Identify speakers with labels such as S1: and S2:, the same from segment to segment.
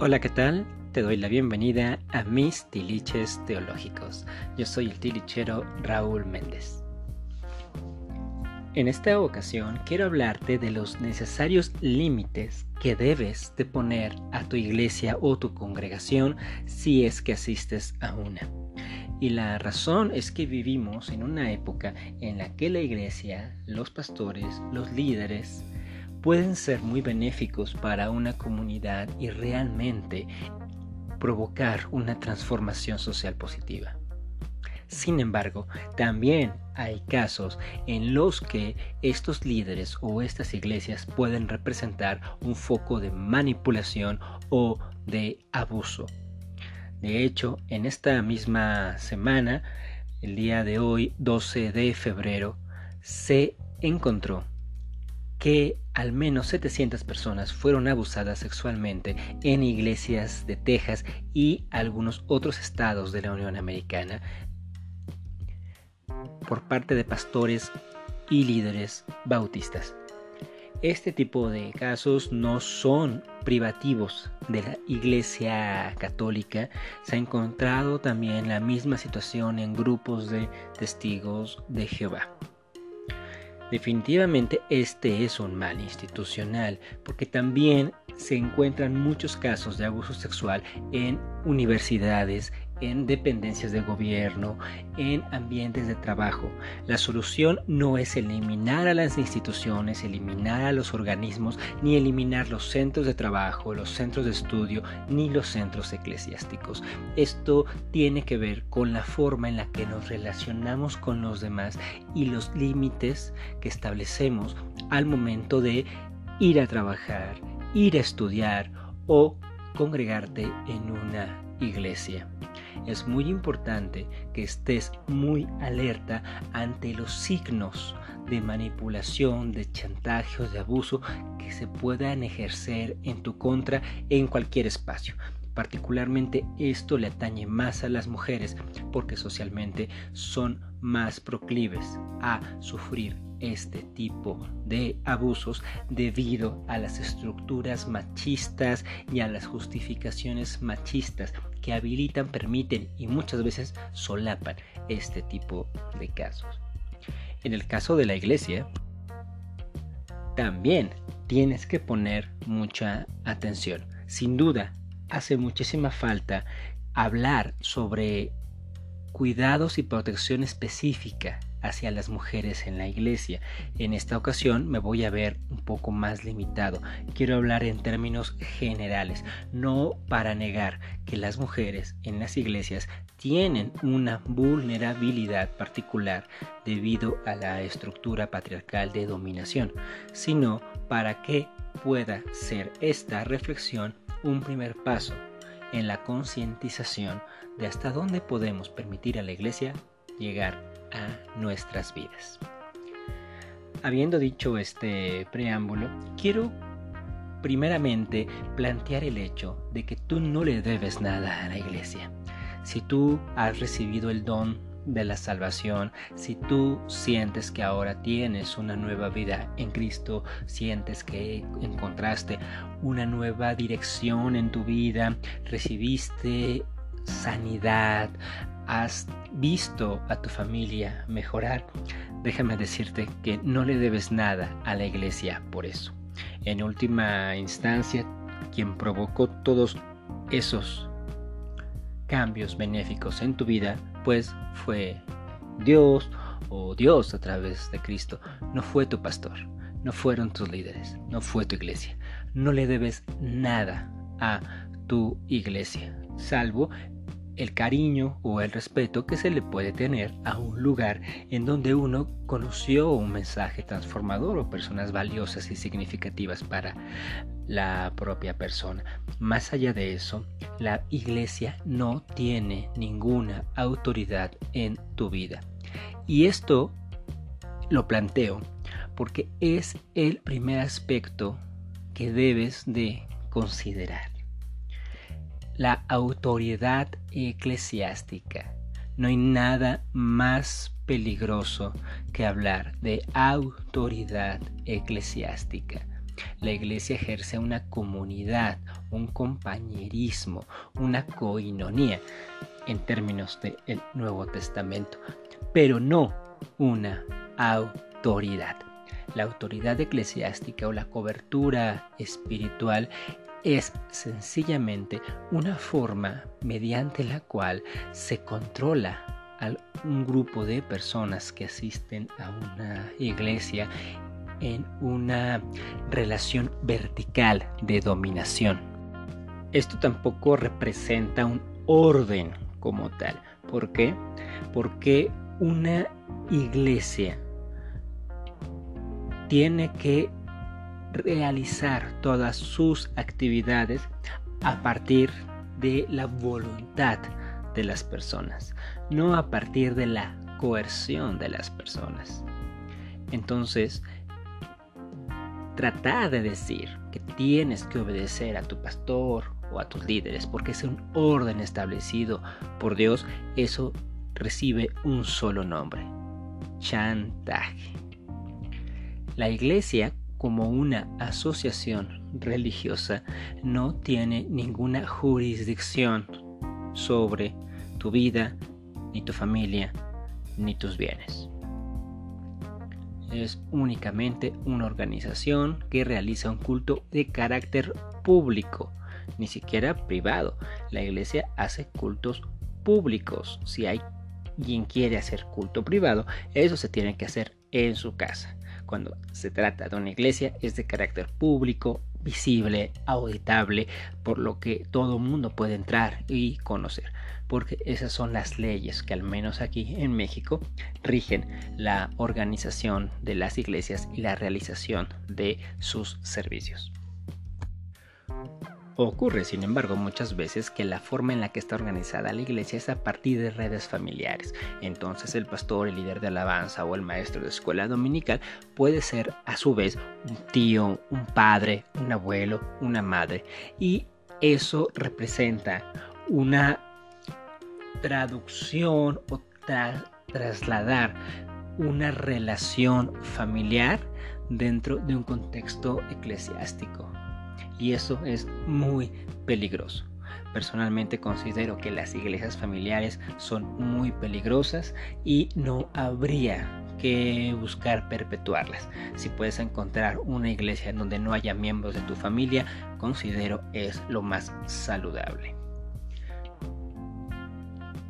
S1: Hola, ¿qué tal? Te doy la bienvenida a mis tiliches teológicos. Yo soy el tilichero Raúl Méndez. En esta ocasión quiero hablarte de los necesarios límites que debes de poner a tu iglesia o tu congregación si es que asistes a una. Y la razón es que vivimos en una época en la que la iglesia, los pastores, los líderes, pueden ser muy benéficos para una comunidad y realmente provocar una transformación social positiva. Sin embargo, también hay casos en los que estos líderes o estas iglesias pueden representar un foco de manipulación o de abuso. De hecho, en esta misma semana, el día de hoy, 12 de febrero, se encontró que al menos 700 personas fueron abusadas sexualmente en iglesias de Texas y algunos otros estados de la Unión Americana por parte de pastores y líderes bautistas. Este tipo de casos no son privativos de la Iglesia Católica. Se ha encontrado también la misma situación en grupos de testigos de Jehová. Definitivamente este es un mal institucional, porque también se encuentran muchos casos de abuso sexual en universidades, en dependencias de gobierno, en ambientes de trabajo. La solución no es eliminar a las instituciones, eliminar a los organismos, ni eliminar los centros de trabajo, los centros de estudio, ni los centros eclesiásticos. Esto tiene que ver con la forma en la que nos relacionamos con los demás y los límites que establecemos al momento de ir a trabajar, ir a estudiar o congregarte en una iglesia. Es muy importante que estés muy alerta ante los signos de manipulación, de chantaje o de abuso que se puedan ejercer en tu contra en cualquier espacio. Particularmente esto le atañe más a las mujeres porque socialmente son más proclives a sufrir este tipo de abusos debido a las estructuras machistas y a las justificaciones machistas habilitan, permiten y muchas veces solapan este tipo de casos. En el caso de la iglesia, también tienes que poner mucha atención. Sin duda, hace muchísima falta hablar sobre cuidados y protección específica hacia las mujeres en la iglesia. En esta ocasión me voy a ver un poco más limitado. Quiero hablar en términos generales, no para negar que las mujeres en las iglesias tienen una vulnerabilidad particular debido a la estructura patriarcal de dominación, sino para que pueda ser esta reflexión un primer paso en la concientización de hasta dónde podemos permitir a la iglesia llegar a nuestras vidas. Habiendo dicho este preámbulo, quiero primeramente plantear el hecho de que tú no le debes nada a la iglesia. Si tú has recibido el don de la salvación, si tú sientes que ahora tienes una nueva vida en Cristo, sientes que encontraste una nueva dirección en tu vida, recibiste sanidad, has visto a tu familia mejorar, déjame decirte que no le debes nada a la iglesia por eso. En última instancia, quien provocó todos esos cambios benéficos en tu vida, pues fue Dios o Dios a través de Cristo. No fue tu pastor, no fueron tus líderes, no fue tu iglesia. No le debes nada a tu iglesia, salvo el cariño o el respeto que se le puede tener a un lugar en donde uno conoció un mensaje transformador o personas valiosas y significativas para la propia persona. Más allá de eso, la iglesia no tiene ninguna autoridad en tu vida. Y esto lo planteo porque es el primer aspecto que debes de considerar la autoridad eclesiástica. No hay nada más peligroso que hablar de autoridad eclesiástica. La iglesia ejerce una comunidad, un compañerismo, una coinonía en términos del Nuevo Testamento, pero no una autoridad. La autoridad eclesiástica o la cobertura espiritual es sencillamente una forma mediante la cual se controla a un grupo de personas que asisten a una iglesia en una relación vertical de dominación. Esto tampoco representa un orden como tal. ¿Por qué? Porque una iglesia tiene que realizar todas sus actividades a partir de la voluntad de las personas, no a partir de la coerción de las personas. Entonces, tratar de decir que tienes que obedecer a tu pastor o a tus líderes porque es un orden establecido por Dios, eso recibe un solo nombre, chantaje. La iglesia como una asociación religiosa no tiene ninguna jurisdicción sobre tu vida, ni tu familia, ni tus bienes. Es únicamente una organización que realiza un culto de carácter público, ni siquiera privado. La iglesia hace cultos públicos. Si hay quien quiere hacer culto privado, eso se tiene que hacer en su casa cuando se trata de una iglesia es de carácter público, visible, auditable, por lo que todo mundo puede entrar y conocer, porque esas son las leyes que al menos aquí en México rigen la organización de las iglesias y la realización de sus servicios. Ocurre, sin embargo, muchas veces que la forma en la que está organizada la iglesia es a partir de redes familiares. Entonces el pastor, el líder de alabanza o el maestro de escuela dominical puede ser a su vez un tío, un padre, un abuelo, una madre. Y eso representa una traducción o trasladar una relación familiar dentro de un contexto eclesiástico y eso es muy peligroso. Personalmente considero que las iglesias familiares son muy peligrosas y no habría que buscar perpetuarlas. Si puedes encontrar una iglesia donde no haya miembros de tu familia, considero es lo más saludable.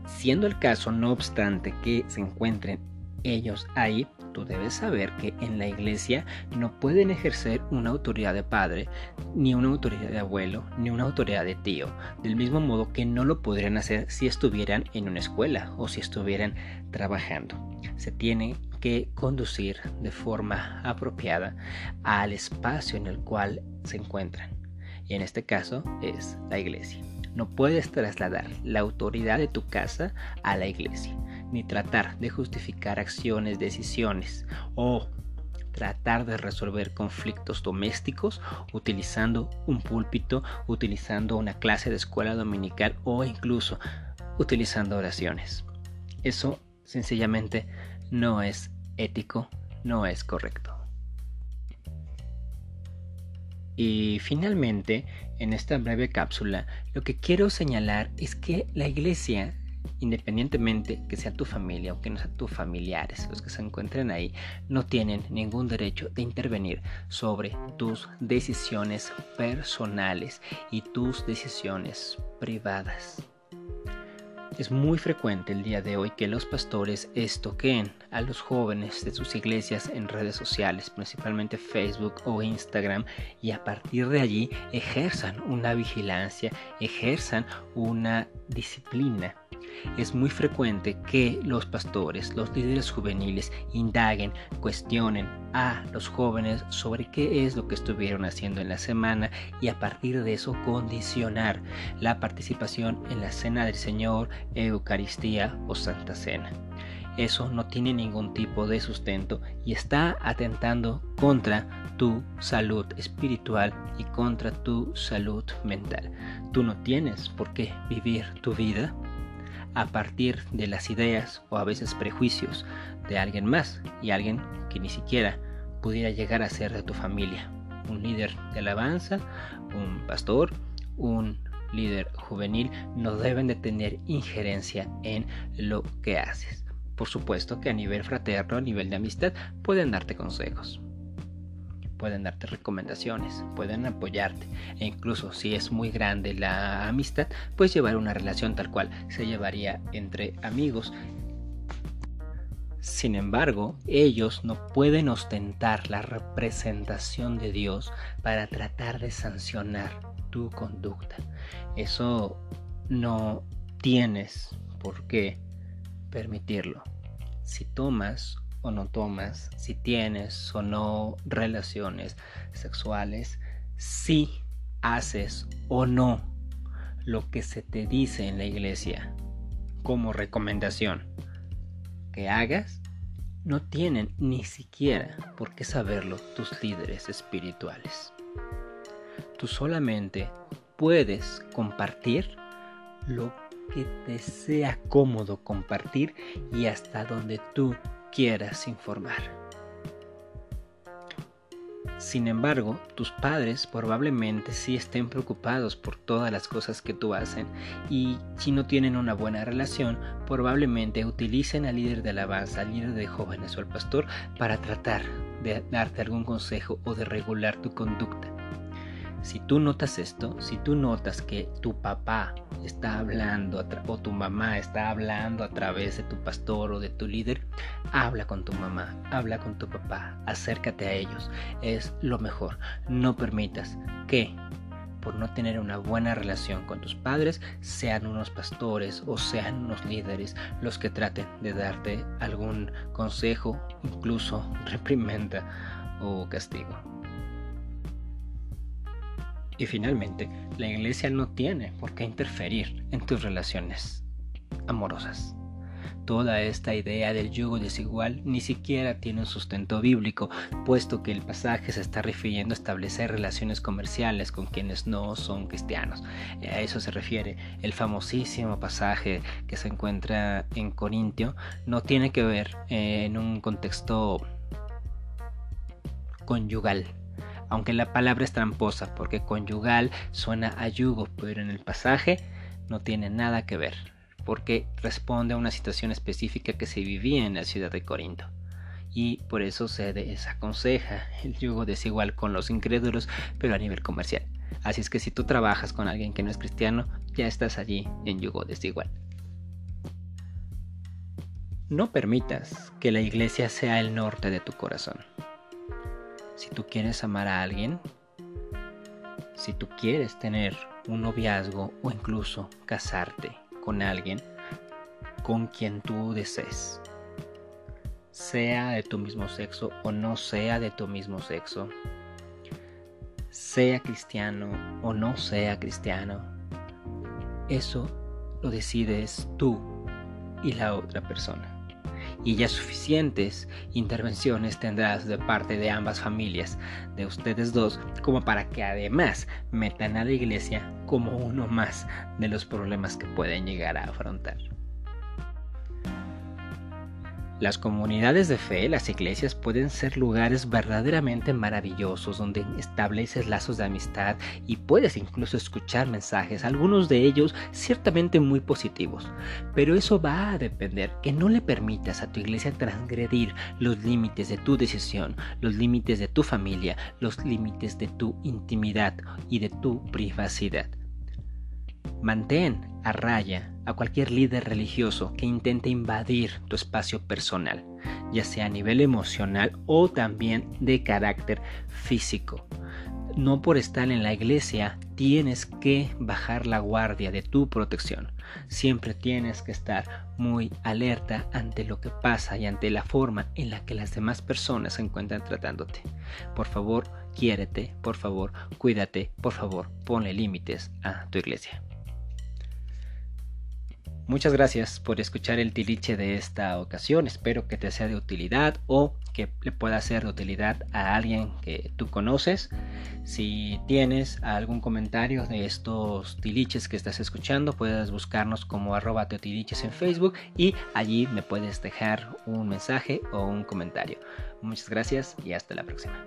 S1: Siendo el caso, no obstante, que se encuentren ellos ahí, tú debes saber que en la iglesia no pueden ejercer una autoridad de padre, ni una autoridad de abuelo, ni una autoridad de tío, del mismo modo que no lo podrían hacer si estuvieran en una escuela o si estuvieran trabajando. Se tiene que conducir de forma apropiada al espacio en el cual se encuentran. Y en este caso es la iglesia. No puedes trasladar la autoridad de tu casa a la iglesia ni tratar de justificar acciones, decisiones o tratar de resolver conflictos domésticos utilizando un púlpito, utilizando una clase de escuela dominical o incluso utilizando oraciones. Eso sencillamente no es ético, no es correcto. Y finalmente, en esta breve cápsula, lo que quiero señalar es que la iglesia independientemente que sea tu familia o que no sean tus familiares, los que se encuentren ahí, no tienen ningún derecho de intervenir sobre tus decisiones personales y tus decisiones privadas. Es muy frecuente el día de hoy que los pastores estoquen a los jóvenes de sus iglesias en redes sociales, principalmente Facebook o Instagram, y a partir de allí ejerzan una vigilancia, ejerzan una disciplina es muy frecuente que los pastores, los líderes juveniles, indaguen, cuestionen a los jóvenes sobre qué es lo que estuvieron haciendo en la semana y a partir de eso condicionar la participación en la Cena del Señor, Eucaristía o Santa Cena. Eso no tiene ningún tipo de sustento y está atentando contra tu salud espiritual y contra tu salud mental. Tú no tienes por qué vivir tu vida a partir de las ideas o a veces prejuicios de alguien más y alguien que ni siquiera pudiera llegar a ser de tu familia. un líder de alabanza, un pastor, un líder juvenil, no deben de tener injerencia en lo que haces. Por supuesto que a nivel fraterno, a nivel de amistad, pueden darte consejos pueden darte recomendaciones, pueden apoyarte e incluso si es muy grande la amistad, puedes llevar una relación tal cual se llevaría entre amigos. Sin embargo, ellos no pueden ostentar la representación de Dios para tratar de sancionar tu conducta. Eso no tienes por qué permitirlo. Si tomas o no tomas, si tienes o no relaciones sexuales, si haces o no lo que se te dice en la iglesia como recomendación que hagas, no tienen ni siquiera por qué saberlo tus líderes espirituales. Tú solamente puedes compartir lo que te sea cómodo compartir y hasta donde tú quieras informar. Sin embargo, tus padres probablemente sí estén preocupados por todas las cosas que tú hacen y si no tienen una buena relación, probablemente utilicen al líder de alabanza, al líder de jóvenes o al pastor para tratar de darte algún consejo o de regular tu conducta. Si tú notas esto, si tú notas que tu papá está hablando o tu mamá está hablando a través de tu pastor o de tu líder, habla con tu mamá, habla con tu papá, acércate a ellos. Es lo mejor. No permitas que por no tener una buena relación con tus padres, sean unos pastores o sean unos líderes los que traten de darte algún consejo, incluso reprimenda o castigo. Y finalmente, la iglesia no tiene por qué interferir en tus relaciones amorosas. Toda esta idea del yugo desigual ni siquiera tiene un sustento bíblico, puesto que el pasaje se está refiriendo a establecer relaciones comerciales con quienes no son cristianos. A eso se refiere el famosísimo pasaje que se encuentra en Corintio. No tiene que ver eh, en un contexto conyugal, aunque la palabra es tramposa porque conyugal suena a yugo, pero en el pasaje no tiene nada que ver, porque responde a una situación específica que se vivía en la ciudad de Corinto. Y por eso se desaconseja el yugo desigual con los incrédulos, pero a nivel comercial. Así es que si tú trabajas con alguien que no es cristiano, ya estás allí en yugo desigual. No permitas que la iglesia sea el norte de tu corazón. Si tú quieres amar a alguien, si tú quieres tener un noviazgo o incluso casarte con alguien con quien tú desees, sea de tu mismo sexo o no sea de tu mismo sexo, sea cristiano o no sea cristiano, eso lo decides tú y la otra persona y ya suficientes intervenciones tendrás de parte de ambas familias, de ustedes dos, como para que además metan a la iglesia como uno más de los problemas que pueden llegar a afrontar. Las comunidades de fe, las iglesias, pueden ser lugares verdaderamente maravillosos donde estableces lazos de amistad y puedes incluso escuchar mensajes, algunos de ellos ciertamente muy positivos. Pero eso va a depender que no le permitas a tu iglesia transgredir los límites de tu decisión, los límites de tu familia, los límites de tu intimidad y de tu privacidad. Mantén a raya a cualquier líder religioso que intente invadir tu espacio personal, ya sea a nivel emocional o también de carácter físico. No por estar en la iglesia tienes que bajar la guardia de tu protección. Siempre tienes que estar muy alerta ante lo que pasa y ante la forma en la que las demás personas se encuentran tratándote. Por favor, quiérete, por favor, cuídate, por favor, ponle límites a tu iglesia. Muchas gracias por escuchar el tiliche de esta ocasión. Espero que te sea de utilidad o que le pueda ser de utilidad a alguien que tú conoces. Si tienes algún comentario de estos tiliches que estás escuchando, puedes buscarnos como arroba teotiliches en Facebook y allí me puedes dejar un mensaje o un comentario. Muchas gracias y hasta la próxima.